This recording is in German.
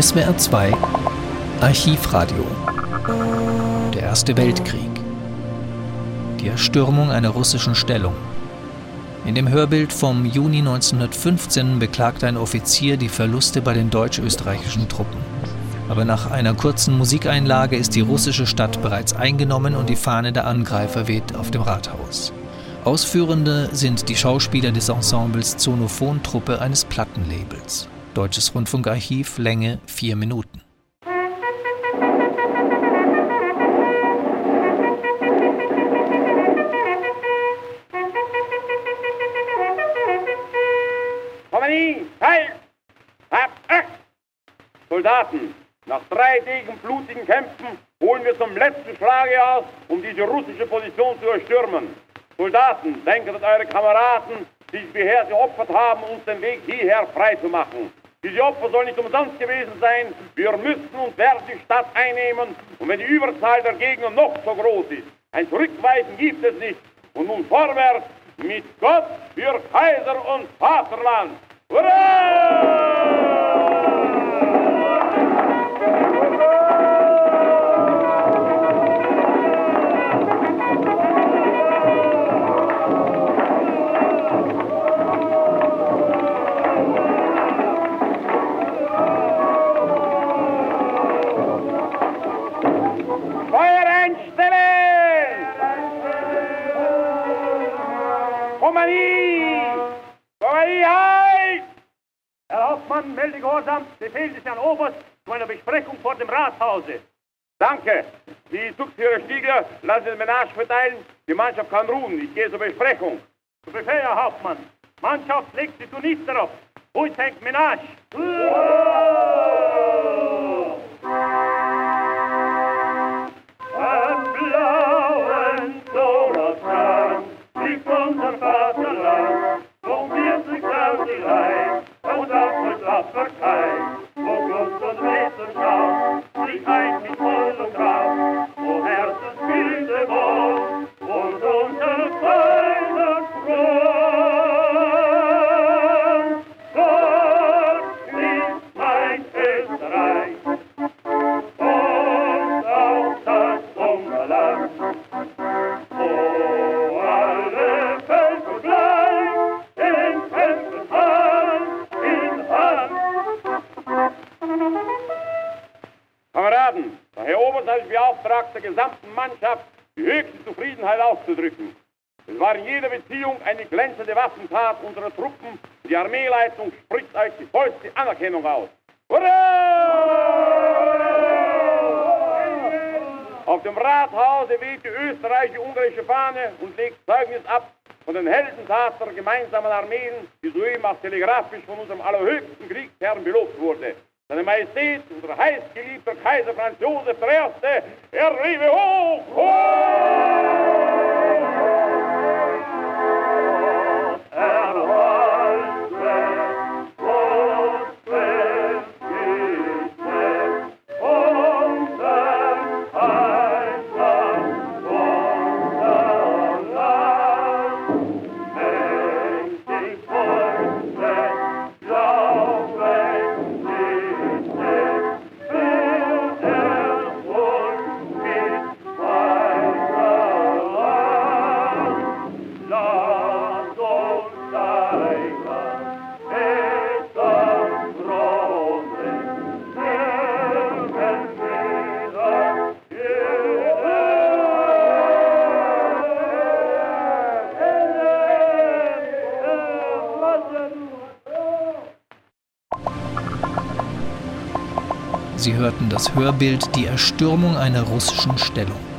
SWR 2 Archivradio Der Erste Weltkrieg Die Erstürmung einer russischen Stellung in dem Hörbild vom Juni 1915 beklagt ein Offizier die Verluste bei den deutsch-österreichischen Truppen. Aber nach einer kurzen Musikeinlage ist die russische Stadt bereits eingenommen und die Fahne der Angreifer weht auf dem Rathaus. Ausführende sind die Schauspieler des Ensembles Zonophon-Truppe eines Plattenlabels. Deutsches Rundfunkarchiv, Länge 4 Minuten. Kompanie, Heil! Habt Acht! Soldaten, nach dreitägigen blutigen Kämpfen holen wir zum letzten Schlage aus, um diese russische Position zu erstürmen. Soldaten, denkt an eure Kameraden, die sich bisher geopfert haben, uns den Weg hierher frei zu machen. Diese Opfer sollen nicht umsonst gewesen sein. Wir müssen und werden die Stadt einnehmen. Und wenn die Überzahl der Gegner noch so groß ist, ein Zurückweichen gibt es nicht. Und nun vorwärts mit Gott für Kaiser und Vaterland. Hurra! Kompanie! Kompanie, halt! Herr Hauptmann, melde Gehorsam, Befehl des Herrn Oberst zu einer Besprechung vor dem Rathause. Danke. Die Zugführer Stiegler lassen den Menage verteilen. Die Mannschaft kann ruhen. Ich gehe zur Besprechung. Zu Befehl, Herr Hauptmann. Mannschaft legt zunächst darauf. Wo ist hängt Menage? Am Der Herr Oberst hat mich beauftragt, der gesamten Mannschaft die höchste Zufriedenheit auszudrücken. Es war in jeder Beziehung eine glänzende Waffentat unserer Truppen. Die Armeeleitung spricht euch die vollste Anerkennung aus. Hurra! Auf dem Rathause weht die österreichische-ungarische Fahne und legt Zeugnis ab von den Heldentaten der gemeinsamen Armeen, die soeben auch telegrafisch von unserem allerhöchsten Kriegsherrn belobt wurde. Seine Majestät, unser heißgeliebter Kaiser Franz Josef I., er lebe hoch! Hoch! Sie hörten das Hörbild Die Erstürmung einer russischen Stellung.